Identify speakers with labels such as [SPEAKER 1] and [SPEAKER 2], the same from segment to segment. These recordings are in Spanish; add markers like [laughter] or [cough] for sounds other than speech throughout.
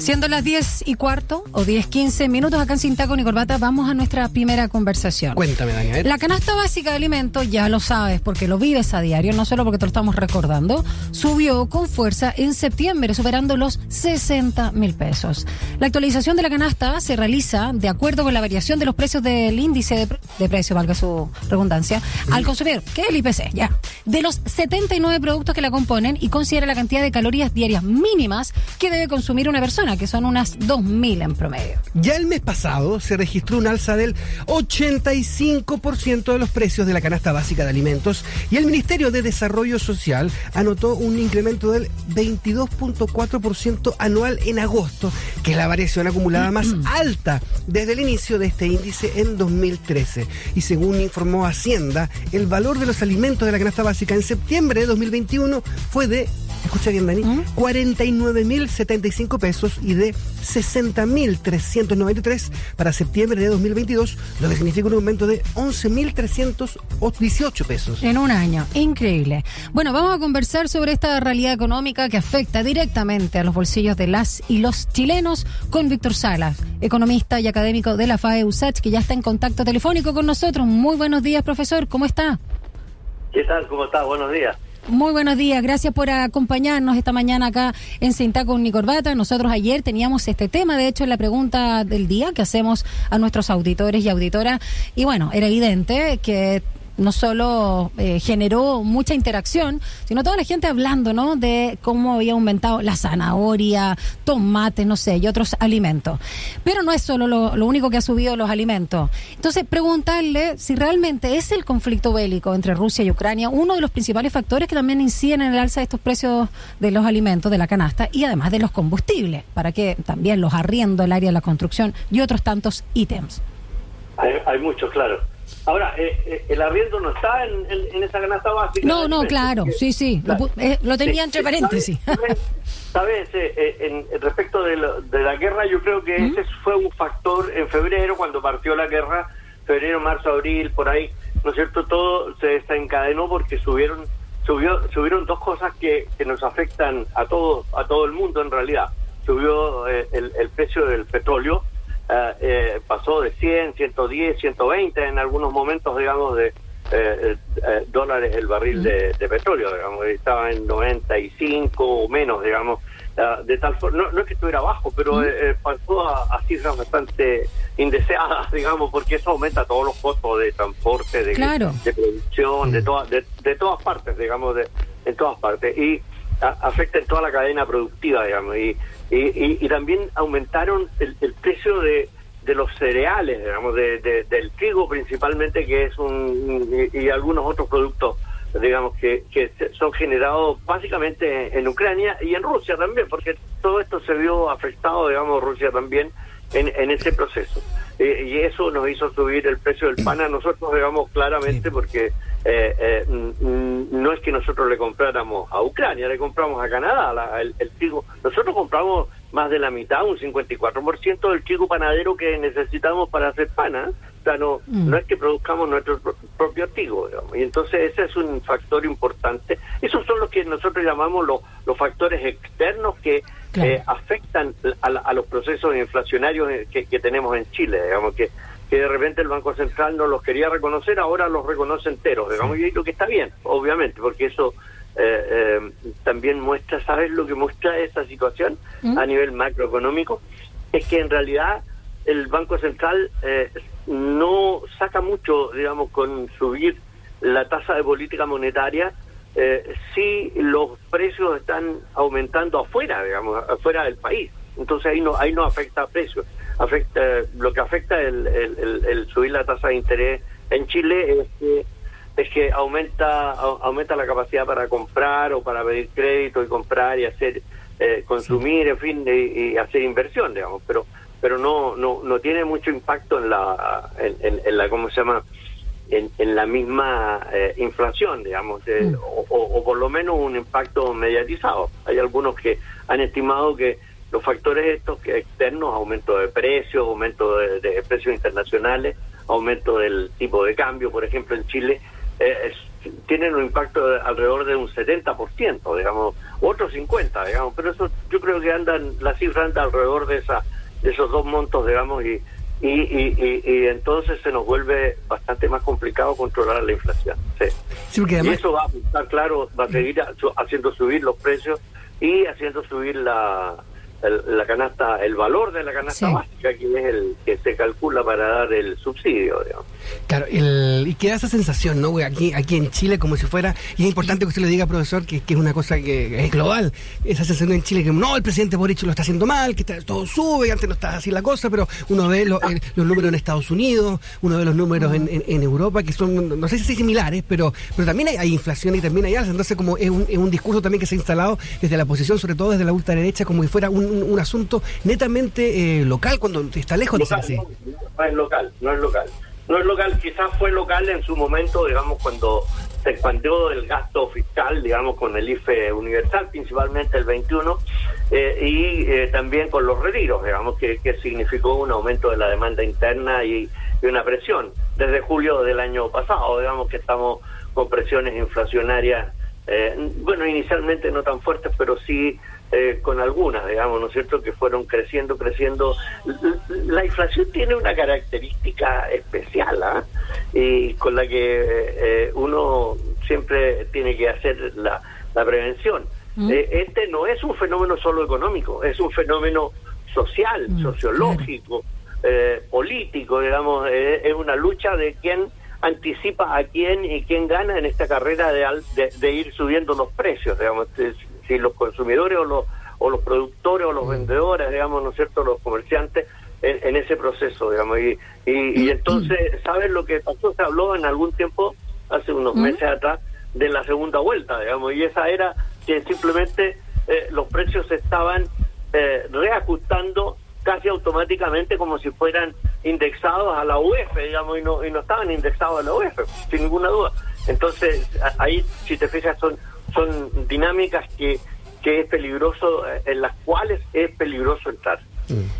[SPEAKER 1] Siendo las 10 y cuarto o 10, 15 minutos acá en Sintaco y Corbata, vamos a nuestra primera conversación.
[SPEAKER 2] Cuéntame, Daniel.
[SPEAKER 1] La canasta básica de alimentos, ya lo sabes, porque lo vives a diario, no solo porque te lo estamos recordando, subió con fuerza en septiembre, superando los 60 mil pesos. La actualización de la canasta se realiza de acuerdo con la variación de los precios del índice de, pre- de precio, valga su redundancia, al consumidor, que es el IPC, ya. De los 79 productos que la componen y considera la cantidad de calorías diarias mínimas que debe consumir una persona, que son unas 2.000 en promedio.
[SPEAKER 2] Ya el mes pasado se registró un alza del 85% de los precios de la canasta básica de alimentos y el Ministerio de Desarrollo Social anotó un incremento del 22.4% anual en agosto, que es la variación acumulada más alta desde el inicio de este índice en 2013. Y según informó Hacienda, el valor de los alimentos de la canasta básica en septiembre de 2021 fue de Escucha bien, Dani. 49.075 pesos y de 60.393 para septiembre de 2022, lo que significa un aumento de 11.318 pesos.
[SPEAKER 1] En un año, increíble. Bueno, vamos a conversar sobre esta realidad económica que afecta directamente a los bolsillos de las y los chilenos con Víctor Salas, economista y académico de la FAE USACH, que ya está en contacto telefónico con nosotros. Muy buenos días, profesor. ¿Cómo está?
[SPEAKER 3] ¿Qué tal? ¿Cómo estás? Buenos días.
[SPEAKER 1] Muy buenos días, gracias por acompañarnos esta mañana acá en Cinta con Nicorbata. Nosotros ayer teníamos este tema, de hecho, en la pregunta del día que hacemos a nuestros auditores y auditoras. Y bueno, era evidente que no solo eh, generó mucha interacción, sino toda la gente hablando, ¿no? De cómo había aumentado la zanahoria, tomates, no sé, y otros alimentos. Pero no es solo lo, lo único que ha subido los alimentos. Entonces, preguntarle si realmente es el conflicto bélico entre Rusia y Ucrania uno de los principales factores que también inciden en el alza de estos precios de los alimentos, de la canasta, y además de los combustibles, para que también los arriendos, el área de la construcción y otros tantos ítems.
[SPEAKER 3] Hay, hay muchos, claro. Ahora, eh, eh, el arriendo no está en, en- en esa canasta básica.
[SPEAKER 1] No, no, claro, sí, sí, lo, eh, lo tenía entre paréntesis.
[SPEAKER 3] ¿Sabes? ¿Sabes? Eh, en, respecto de, lo- de la guerra, yo creo que ese fue un factor en febrero, cuando partió la guerra, febrero, marzo, abril, por ahí, ¿no es cierto? Todo se desencadenó porque subieron subió subieron dos cosas que, que nos afectan a todo, a todo el mundo en realidad. Subió el, el precio del petróleo, eh, eh, pasó de 100, 110, 120 en algunos momentos, digamos, de eh, eh, dólares el barril de, de petróleo, digamos, estaba en 95 o menos, digamos, ah, de tal forma, no, no es que estuviera bajo, pero eh, eh, pasó a, a cifras bastante indeseadas, [laughs] digamos, porque eso aumenta todos los costos de transporte, de,
[SPEAKER 1] Claro.
[SPEAKER 3] de producción, de, toda- de, de todas partes, digamos, de, en todas partes. Y afecta en toda la cadena productiva, digamos. Y, y, y- y también aumentaron el, el precio de, de los cereales, digamos, de, de- del trigo principalmente, que es un. y, algunos otros productos, digamos, que, que son generados básicamente en Ucrania y en Rusia también, porque todo esto se vio afectado, digamos, Rusia también en, en ese proceso. Eh, y eso nos hizo subir el precio del pan a nosotros, digamos, claramente, porque eh, eh, no es que nosotros le compráramos a Ucrania, le compramos a Canadá la- el, el trigo. Nosotros compramos más de la mitad, un 54% del trigo panadero que necesitamos para hacer pan.
[SPEAKER 1] Mm.
[SPEAKER 3] no es que produzcamos nuestro pro- propio trigo. digamos. Y entonces ese es un factor importante. Esos son los que nosotros llamamos los, los factores externos que
[SPEAKER 1] Claro.
[SPEAKER 3] eh, afectan a, a los procesos inflacionarios eh, que, que tenemos en Chile, digamos que que de repente el Banco Central no los quería reconocer, ahora los reconoce enteros, digamos, y lo que está bien, obviamente, porque eso eh, eh, también muestra, ¿sabes lo que muestra esta situación
[SPEAKER 1] ¿Mm?
[SPEAKER 3] a nivel macroeconómico? Es que en realidad el Banco Central eh, no saca mucho, digamos, con subir la tasa de política monetaria, eh, si los precios están aumentando afuera, digamos, afuera del país. Entonces ahí no ahí no afecta a precios. Afecta, lo que afecta el, el, el- el subir la tasa de interés en Chile es que es que aumenta au- aumenta la capacidad para comprar o para pedir crédito y comprar y hacer eh, consumir, en fin, y, y hacer inversión, digamos, pero pero no no no tiene mucho impacto en la en, en- en la cómo se llama en, en la misma eh, inflación, digamos, eh, o, o- o por lo menos un impacto mediatizado. Hay algunos que han estimado que los factores estos que externos, aumento de precios, aumento de, de precios internacionales, aumento del tipo de cambio, por ejemplo, en Chile, eh, es- tienen un impacto de alrededor de un 70%, digamos, otros 50, digamos, pero eso yo creo que andan, la cifra anda alrededor de esa esos dos montos, digamos, y, y, y, y, entonces se nos vuelve bastante más complicado controlar la inflación. Sí. y eso va a estar claro, va a seguir haciendo subir los precios y haciendo subir la, la canasta, el valor de la canasta básica, que es el que se calcula para dar el subsidio, digamos.
[SPEAKER 2] Claro, el, y queda esa sensación, ¿no? Aquí, aquí en Chile, como si fuera, y es importante que usted le diga, profesor, que, que es una cosa que es global, esa sensación en Chile que no, el presidente Boric lo está haciendo mal, que todo sube, antes no estaba así la cosa, pero uno ve los números en Estados Unidos, uno ve los números en, en, Europa, que son, no sé si similares, pero, pero también hay, inflación y también hay alza, entonces como es un, es un discurso también que se ha instalado desde la posición, sobre todo desde la ultraderecha, como si fuera un, un, asunto netamente eh, local, cuando está lejos de ser así.
[SPEAKER 3] no es local, no es local no es local, quizás fue local en su momento, digamos, cuando se expandió el gasto fiscal, digamos, con el IFE universal, principalmente el 21, eh, y eh, también con los retiros, digamos, que, significó un aumento de la demanda interna y, una presión. Desde julio del año pasado, digamos, que estamos con presiones inflacionarias, eh, bueno, inicialmente no tan fuertes, pero sí eh, con algunas, digamos, ¿no es cierto?, que fueron creciendo, creciendo. La inflación tiene una característica especial, ¿ah? Y con la que eh, uno siempre tiene que hacer la, prevención. Mm. Eh, este no es un fenómeno solo económico, es un fenómeno social, mm, sociológico, político, digamos, es una lucha de quién anticipa a quién y quién gana en esta carrera de, de, de ir subiendo los precios, digamos si los consumidores o los, o los productores o los mm. vendedores, digamos, ¿no es cierto?, los comerciantes en, ese proceso, digamos. Y, y, mm. entonces, ¿sabes lo que pasó? Se habló en algún tiempo, hace unos mm. meses atrás, de la segunda vuelta, digamos, y esa era que simplemente eh, los precios se estaban eh, reajustando casi automáticamente como si fueran indexados a la UEF, digamos, y no, y no estaban indexados a la UEF, sin ninguna duda. Entonces, ahí, si te fijas, son son dinámicas que, que es peligroso, eh, en las cuales es peligroso entrar.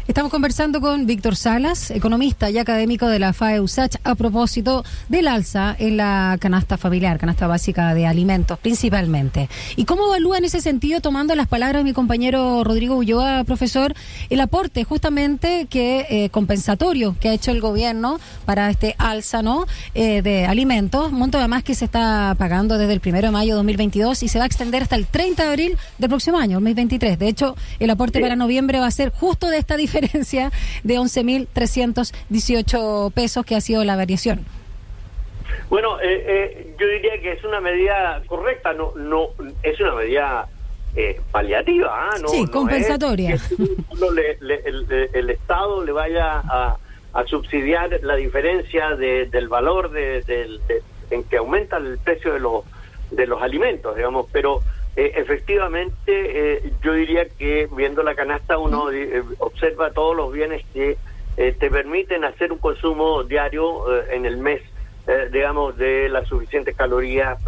[SPEAKER 1] Estamos conversando con Víctor Salas, economista y académico de la FAE USACH, a propósito del alza en la canasta familiar, canasta básica de alimentos principalmente. ¿Y cómo evalúa en ese sentido, tomando las palabras de mi compañero Rodrigo Ulloa, profesor, el aporte justamente que eh, compensatorio que ha hecho el gobierno para este alza ¿no? Eh, de alimentos, monto además que se está pagando desde el primero de mayo de 2022 y se va a extender hasta el 30 de abril del próximo año, 2023. De hecho, el aporte para noviembre va a ser justo de esta diferencia de 11.318 pesos que ha sido la variación?
[SPEAKER 3] Bueno, eh, eh, yo diría que es una medida correcta, no, no es una medida eh, paliativa, ¿ah? no,
[SPEAKER 1] sí, compensatoria.
[SPEAKER 3] el, Estado le vaya a, subsidiar la diferencia del valor de, en que aumenta el precio de los de los alimentos, digamos, pero eh, efectivamente, eh, yo diría que viendo la canasta uno eh, observa todos los bienes que te permiten hacer un consumo diario en el mes, digamos, de las suficientes calorías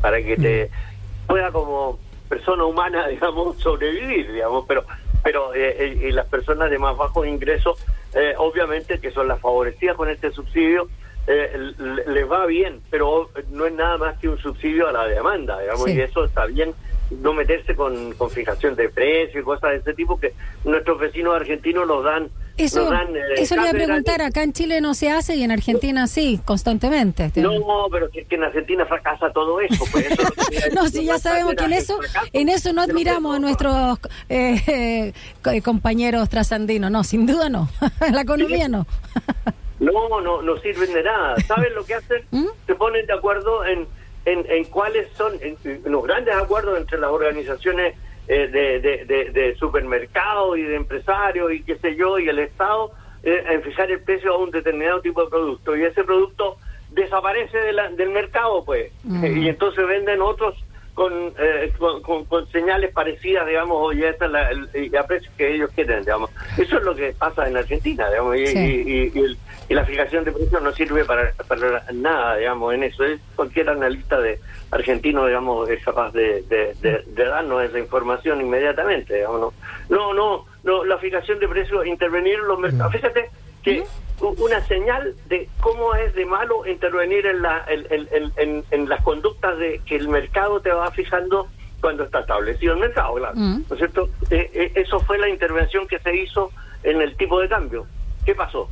[SPEAKER 3] para que te pueda como persona humana, [laughs] digamos, sobrevivir, digamos, pero pero y las personas de más bajos ingresos, obviamente que son las favorecidas con este subsidio, eh, les va bien, pero no es nada más que un subsidio a la demanda, digamos, y eso está bien no meterse con, con fijación de precio y cosas de ese tipo que nuestros vecinos argentinos nos dan.
[SPEAKER 1] Eso,
[SPEAKER 3] dan,
[SPEAKER 1] eh, eso le voy a preguntar, acá en Chile no se hace y en Argentina sí, constantemente.
[SPEAKER 3] No, pero es que en Argentina fracasa todo eso. Pues [laughs]
[SPEAKER 1] no, si ya sabemos que en eso, en eso no admiramos a nuestros eh, [laughs] compañeros trasandinos, no, sin duda no, [laughs] la economía no.
[SPEAKER 3] No, no, no sirven de nada. ¿Saben lo que hacen? [laughs] ¿Mm? Se ponen de acuerdo en, en, cuáles son los grandes acuerdos entre las organizaciones eh, de, de, de, supermercados y de empresarios y qué sé yo, y el Estado, eh, en fijar el precio a un determinado tipo de producto. Y ese producto desaparece de la, del mercado, pues. Mm. Y entonces venden otros eh, con, con, señales parecidas, digamos, o ya está la, el, precios que ellos quieren, digamos. Eso es lo que pasa en Argentina, digamos, y, la fijación de precios no sirve para, para nada, digamos, en eso. Es cualquier analista de argentino, digamos, es capaz de, de, darnos esa información inmediatamente, digamos, no, no, no, no la fijación de precios, intervenir en los mercados. Fíjate que una señal de cómo es de malo intervenir en, la, en, en, las conductas de que el mercado te va fijando cuando está establecido el mercado, claro. Mm. ¿No es cierto? Eh, eh, eso fue la intervención que se hizo en el tipo de cambio. ¿Qué pasó?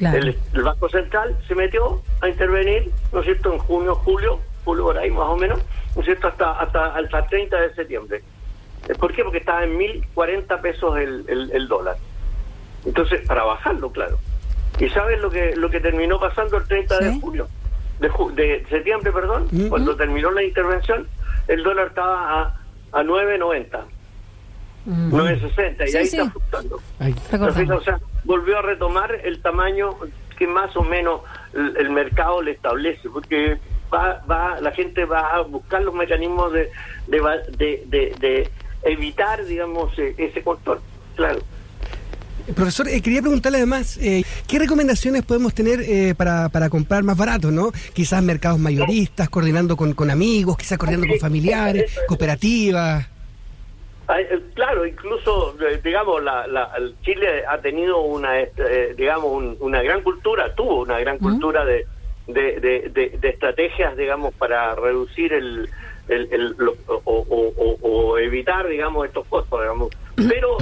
[SPEAKER 3] El, Banco Central se metió a intervenir, ¿no es cierto?, en junio, julio, julio por ahí más o menos, ¿no es cierto?, hasta, hasta, hasta 30 de septiembre. ¿Por qué? Porque estaba en 1.040 pesos el, el dólar. Entonces, para bajarlo, claro. ¿Y sabes lo que lo que terminó pasando el 30 de julio? De, de septiembre, perdón, cuando terminó la intervención, el dólar estaba a, a 9.90. 9.60 y ahí está fluctuando. o sea, volvió a retomar el tamaño que más o menos el, mercado le establece, porque va, va, la gente va a buscar los mecanismos de, de, de, de evitar, digamos, e, ese control. Claro.
[SPEAKER 2] Profesor, eh, quería preguntarle además, eh, ¿qué recomendaciones podemos tener eh, para, para comprar más barato, no? Quizás mercados mayoristas, coordinando con, con amigos, quizás coordinando con familiares, cooperativas.
[SPEAKER 3] Claro, incluso, digamos, la, la, Chile ha tenido una, digamos, una gran cultura, tuvo una gran cultura de, de, de, estrategias, digamos, para reducir el, el, o, evitar, digamos, estos costos, digamos. Pero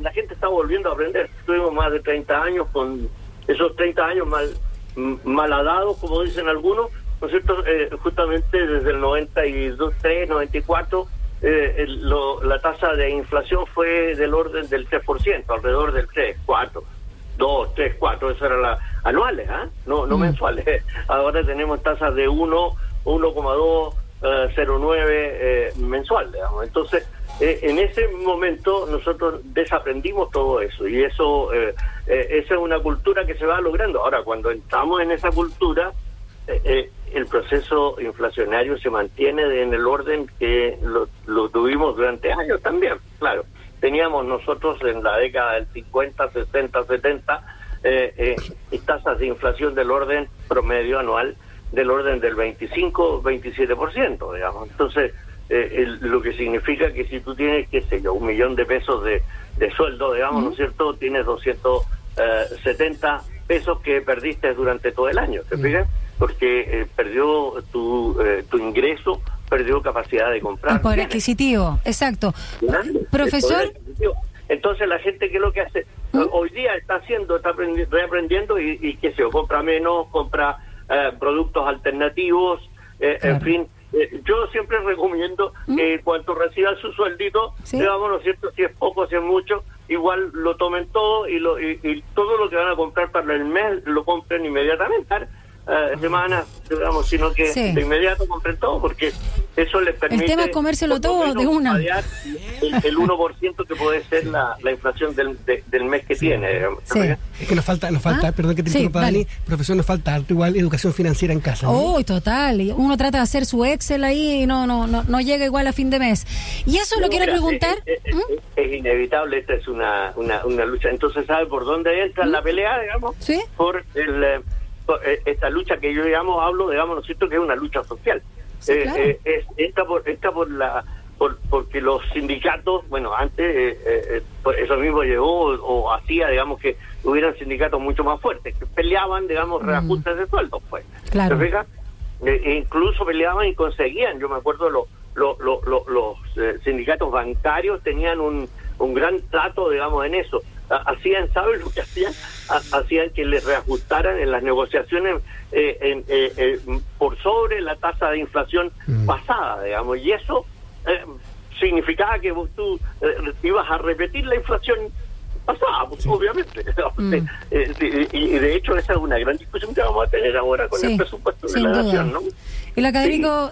[SPEAKER 3] la gente está volviendo a aprender. Tuvimos más de 30 años con esos 30 años mal maladados, como dicen algunos, ¿no es cierto? Eh, justamente desde el 92, 3, 94, eh, la tasa de inflación fue del orden del 3%, alrededor del 3, 4. 2, 3, 4, eso eran las anuales, ¿ah? no, no mm. mensuales. Ahora tenemos tasas de 1, 1,2, 0,9 eh, mensual, digamos. Entonces, eh, en ese momento nosotros desaprendimos todo eso y eso eh, eh, esa es una cultura que se va logrando. Ahora, cuando entramos en esa cultura, el proceso inflacionario se mantiene en el orden que lo, tuvimos durante años también, claro. Teníamos nosotros en la década del 50, 60, 70 tasas de inflación del orden promedio anual del orden del 25, 27%, digamos. Entonces, eh, lo que significa que si tú tienes, qué sé yo, un millón de pesos de, de sueldo, digamos, ¿no es cierto? Tienes 270 eh, pesos que perdiste durante todo el año, ¿te fijas? Porque eh, perdió tu, tu ingreso, perdió capacidad de comprar.
[SPEAKER 1] El poder adquisitivo, exacto. Profesor.
[SPEAKER 3] Entonces la gente, ¿qué es lo que hace? Hoy día está haciendo, está reaprendiendo y, y qué sé yo, compra menos, compra productos alternativos, en fin, eh, yo siempre recomiendo ¿Mm? que cuando reciban su sueldito, digamos, ¿no es cierto? Si es poco, si es mucho, igual lo tomen todo y, lo, y, todo lo que van a comprar para el mes lo compren inmediatamente uh, semanas, digamos, sino que de inmediato compren todo, porque eso les permite...
[SPEAKER 1] El tema es comérselo todo de una. El,
[SPEAKER 3] el 1% que puede ser la, la inflación del, del mes que tiene.
[SPEAKER 2] Es que nos falta, nos falta, ah, perdón que te interrumpa, Dani, profesor, nos falta igual educación financiera en casa.
[SPEAKER 1] Oh, total. Uno trata de hacer su Excel ahí y no, no, no, no llega igual a fin de mes. Y eso lo quiero preguntar.
[SPEAKER 3] ¿Mm? Es, inevitable, esta es una, una, una lucha. Entonces, ¿sabe por dónde entra ¿Mm? la pelea, digamos?
[SPEAKER 1] Sí.
[SPEAKER 3] Por el eh, eh, esta lucha que yo digamos hablo digamos no es cierto que es una lucha social. Eh, eh, es esta por esta por la por, porque los sindicatos bueno antes eso mismo llegó o, hacía digamos que hubieran sindicatos mucho más fuertes que peleaban digamos mm. reajustes de sueldos pues.
[SPEAKER 1] Claro.
[SPEAKER 3] e incluso peleaban y conseguían. Yo me acuerdo los los los sindicatos bancarios tenían un un gran trato digamos en eso hacían, ¿saben lo que hacían? Hacían que les reajustaran en las negociaciones eh, eh, eh, por sobre la tasa de inflación mm. pasada, digamos, y eso significaba que tú ibas a repetir la inflación pasada, pues, obviamente. [laughs] Mm. y, de hecho esa es una gran discusión que vamos a tener ahora con el presupuesto de la nación, ¿no?
[SPEAKER 1] El académico...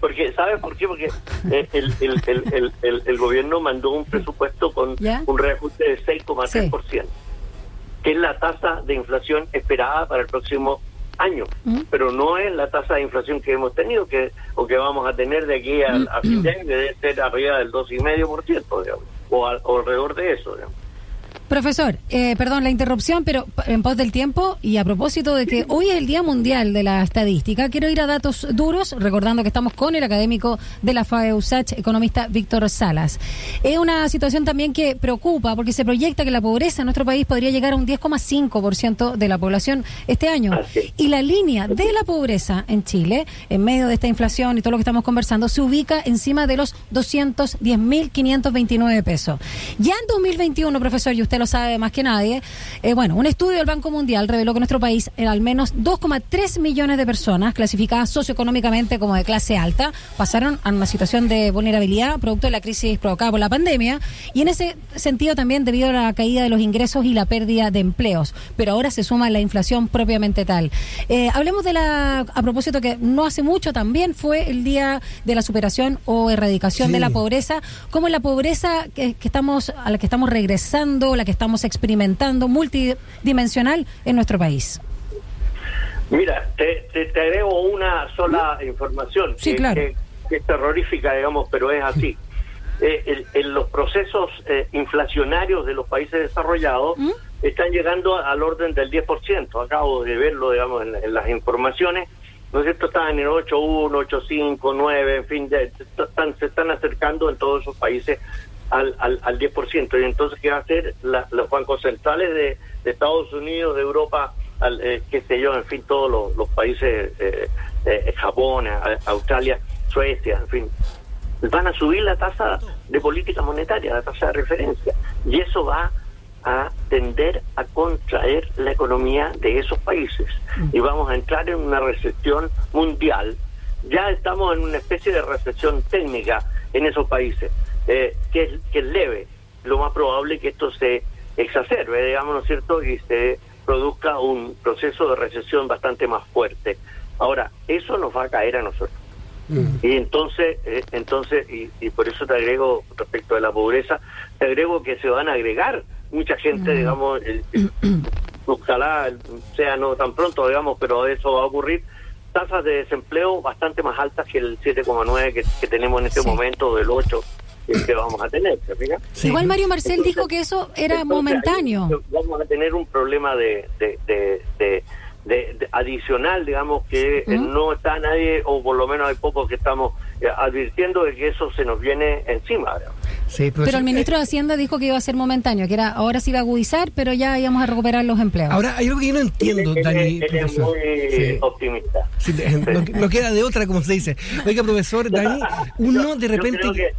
[SPEAKER 3] Porque, ¿sabes por qué? Porque eh, el, el, el, el, gobierno mandó un presupuesto con un reajuste de 6,3%, que es la tasa de inflación esperada para el próximo año, pero no es la tasa de inflación que hemos tenido que o que vamos a tener de aquí a, fin de año, que debe ser arriba del 2,5%, digamos, o, o alrededor de eso. Digamos.
[SPEAKER 1] Profesor, eh, perdón la interrupción, pero en pos del tiempo y a propósito de que hoy es el Día Mundial de la Estadística, quiero ir a datos duros, recordando que estamos con el académico de la FAEUSACH, economista Víctor Salas. Es una situación también que preocupa porque se proyecta que la pobreza en nuestro país podría llegar a un 10,5% de la población este año. Y la línea de la pobreza en Chile, en medio de esta inflación y todo lo que estamos conversando, se ubica encima de los 210.529 pesos. Ya en 2021, profesor, y usted lo sabe más que nadie. Eh, bueno, un estudio del Banco Mundial reveló que nuestro país era al menos 2,3 millones de personas clasificadas socioeconómicamente como de clase alta pasaron a una situación de vulnerabilidad producto de la crisis provocada por la pandemia y en ese sentido también debido a la caída de los ingresos y la pérdida de empleos. Pero ahora se suma la inflación propiamente tal. Eh, hablemos de la, a propósito que no hace mucho también fue el día de la superación o erradicación de la pobreza, como la pobreza que, que estamos a la que estamos regresando, la que estamos experimentando multidimensional en nuestro país?
[SPEAKER 3] Mira, te, te, agrego una sola información que, es terrorífica, digamos, pero es así. [laughs] Eh, en los procesos eh, inflacionarios de los países desarrollados ¿Mm? están llegando al orden del 10%. Acabo de verlo, digamos, en, las informaciones. ¿No es cierto? Están en el 8.1, 8.5, 9, en fin, están, se están acercando en todos esos países al, al, al 10%. Y entonces, ¿qué va a hacer los bancos centrales de, Estados Unidos, de Europa, al, eh, qué sé yo, en fin, todos los, países, eh, eh, Japón, Australia, Suecia, en fin, van a subir la tasa de política monetaria, la tasa de referencia. Y eso va a tender a contraer la economía de esos países. Y vamos a entrar en una recesión mundial. Ya estamos en una especie de recesión técnica en esos países eh, que, es, que es leve. Lo más probable es que esto se exacerbe, digamos, ¿no es cierto? Y se produzca un proceso de recesión bastante más fuerte. Ahora, eso nos va a caer a nosotros. Mm. Y entonces, eh, entonces y, y, por eso te agrego respecto de la pobreza, te agrego que se van a agregar mucha gente, mm. digamos, ojalá sea no tan pronto, digamos, pero eso va a ocurrir, tasas de desempleo bastante más altas que el 7,9 que, que, tenemos en este momento, del 8 que vamos a tener.
[SPEAKER 1] Igual Mario Marcel dijo que eso era momentáneo.
[SPEAKER 3] Vamos a tener un problema de, de, de, adicional, digamos, que no está nadie, o por lo menos hay pocos que estamos eh, advirtiendo de que eso se nos viene encima.
[SPEAKER 1] Pero, el ministro de Hacienda dijo que iba a ser momentáneo, que era ahora se iba a agudizar, pero ya íbamos a recuperar los empleos.
[SPEAKER 2] Ahora, hay algo que yo no entiendo, Dani.
[SPEAKER 3] es muy optimista.
[SPEAKER 2] no, queda de otra, como se dice. Oiga, profesor, Dani, uno de repente...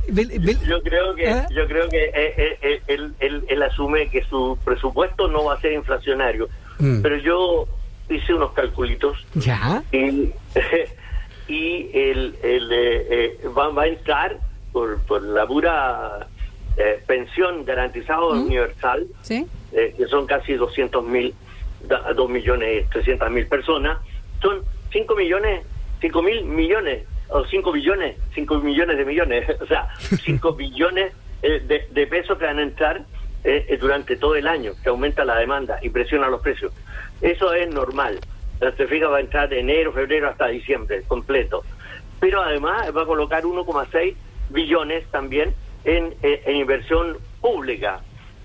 [SPEAKER 3] Yo creo que, ¿Ah? yo creo que, eh, eh, él, él, asume que su presupuesto no va a ser inflacionario, mm. pero yo hice unos calculitos.
[SPEAKER 2] ¿Ya?
[SPEAKER 3] Y... [laughs] y el, el eh, eh, va, va, a entrar por, por la pura eh, pensión garantizada universal, que son casi 200 mil, 2 millones 300 mil personas, son 5 millones, 5 mil millones, o 5 billones, 5 millones de millones, [laughs] o sea, 5 [laughs] billones de, de, pesos que van a entrar durante todo el año, que aumenta la demanda y presiona los precios. Eso es normal la fija va a entrar de enero, febrero hasta diciembre, completo. Pero además va a colocar 1,6 billones también en, en, inversión pública.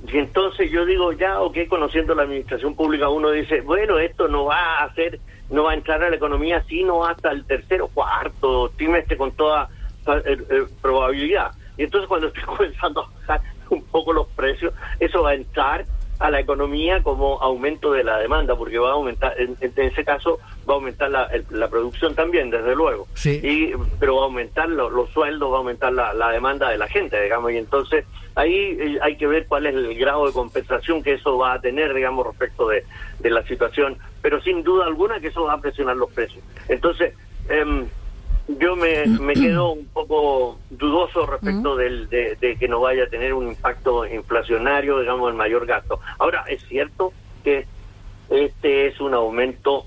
[SPEAKER 3] Y entonces yo digo, ya, ok, conociendo la administración pública, uno dice, bueno, esto no va a hacer, no va a entrar a la economía sino hasta el tercero, cuarto trimestre con toda eh, eh, probabilidad. Y entonces cuando estoy comenzando a bajar un poco los precios, eso va a entrar a la economía como aumento de la demanda, porque va a aumentar, en, ese caso va a aumentar la, la, producción también, desde luego,
[SPEAKER 2] sí.
[SPEAKER 3] y, pero va a aumentar los sueldos, va a aumentar la, la, demanda de la gente, digamos, y entonces ahí eh, hay que ver cuál es el grado de compensación que eso va a tener, digamos, respecto de, de la situación, pero sin duda alguna que eso va a presionar los precios. Entonces, eh, yo me, me quedo un poco dudoso respecto del, de, que no vaya a tener un impacto inflacionario, digamos, el mayor gasto. Ahora, es cierto que este es un aumento,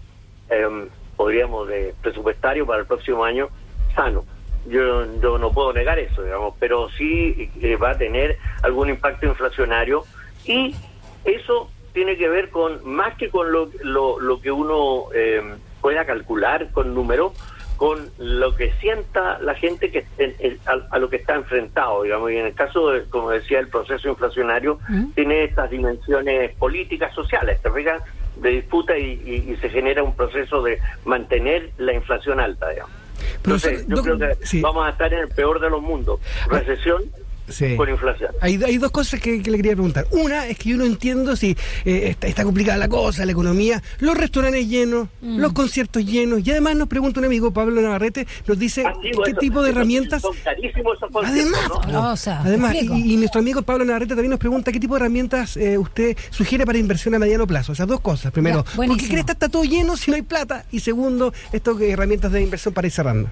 [SPEAKER 3] eh, podríamos, de presupuestario para el próximo año sano. Yo, yo no puedo negar eso, digamos, pero sí eh, va a tener algún impacto inflacionario y eso tiene que ver con, más que con lo, lo, lo que uno eh, pueda calcular con números, con lo que sienta la gente que a, lo que está enfrentado, digamos, y en el caso, de, como decía, el proceso inflacionario tiene estas dimensiones políticas, sociales, ¿te fijas? De disputa y, se genera un proceso de mantener la inflación alta, digamos. Entonces, yo creo que vamos a estar en el peor de los mundos, recesión sí. por inflación.
[SPEAKER 2] Hay, hay dos cosas que, le quería preguntar. Una es que yo no entiendo si eh, está, complicada la cosa, la economía, los restaurantes llenos, mm. los conciertos llenos, y además nos pregunta un amigo, Pablo Navarrete, nos dice ah, qué tipo de herramientas...
[SPEAKER 3] Son carísimos esos
[SPEAKER 2] Además, además y, nuestro amigo Pablo Navarrete también nos pregunta qué tipo de herramientas eh, usted sugiere para inversión a mediano plazo. O sea, dos cosas. Primero, ¿por qué cree que está todo lleno si no hay plata? Y segundo, esto que herramientas de inversión para ir cerrando.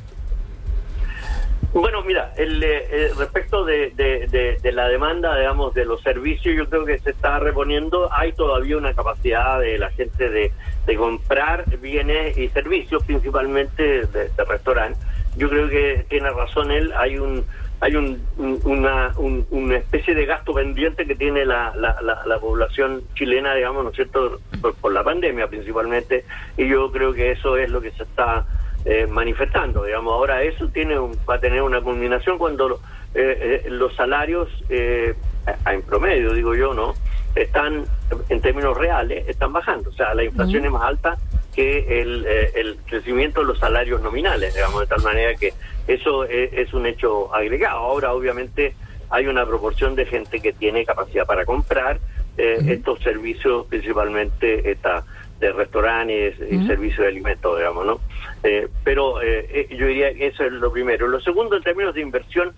[SPEAKER 3] Bueno, mira, el, eh, eh, respecto de, de, la demanda, digamos, de los servicios, yo creo que se está reponiendo. Hay todavía una capacidad de la gente de, comprar bienes y servicios, principalmente de, restaurantes. Yo creo que tiene razón él. Hay un hay un, una, una especie de gasto pendiente que tiene la, la, la, población chilena, digamos, ¿no es cierto?, por la pandemia principalmente. Y yo creo que eso es lo que se está eh, manifestando. Digamos, ahora eso tiene va a tener una culminación cuando eh, eh, los salarios, en promedio, digo yo, no, están en términos reales están bajando. O sea, la inflación es más alta que el, el crecimiento de los salarios nominales, digamos, de tal manera que eso es, un hecho agregado. Ahora, obviamente, hay una proporción de gente que tiene capacidad para comprar estos servicios, principalmente esta de restaurantes y servicios de alimentos, digamos, ¿no? Eh, pero eh, eh, yo diría que eso es lo primero. Lo segundo, en términos de inversión,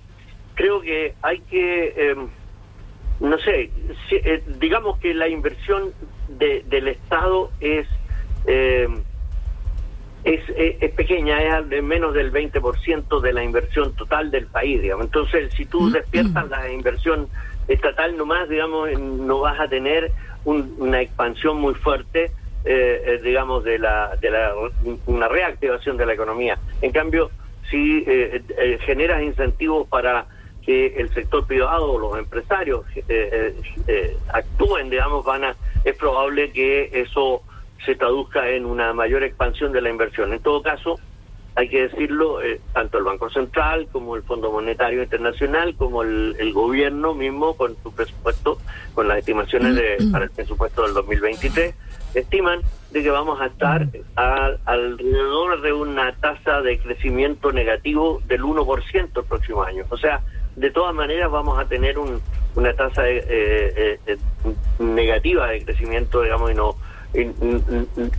[SPEAKER 3] creo que hay que, em, no sé, digamos que la inversión del Estado es, em, es, es, pequeña, es menos del 20% de la inversión total del país, digamos. Entonces, si tú despiertas la inversión estatal nomás, digamos, no vas a tener una expansión muy fuerte eh, eh, digamos, de la, de la, una reactivación de la economía. En cambio, si eh, eh, generas incentivos para que el sector privado o los empresarios actúen, digamos, van a, es probable que eso se traduzca en una mayor expansión de la inversión. En todo caso, hay que decirlo, tanto el Banco Central como el Fondo Monetario Internacional, como el, el, gobierno mismo con su presupuesto, con las estimaciones de, para el presupuesto del 2023, estiman de que vamos a estar alrededor de una tasa de crecimiento negativo del 1% el próximo año. O sea, de todas maneras vamos a tener un, una tasa eh, eh, negativa de crecimiento, digamos, y no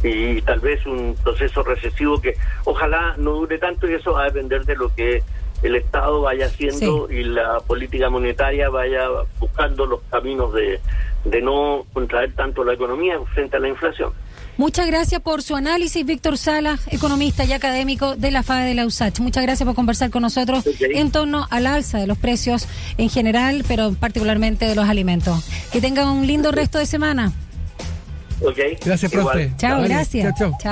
[SPEAKER 3] y, tal vez un proceso recesivo que ojalá no dure tanto y eso va a depender de lo que el Estado vaya haciendo y la política monetaria vaya buscando los caminos de, de no contraer tanto la economía frente a la inflación.
[SPEAKER 1] Muchas gracias por su análisis, Víctor Sala, economista y académico de la FADE de la USACH. Muchas gracias por conversar con nosotros en torno al alza de los precios en general, pero particularmente de los alimentos. Que tengan un lindo resto de semana.
[SPEAKER 3] Ok.
[SPEAKER 2] Gracias, profe.
[SPEAKER 1] Chao, gracias. chao.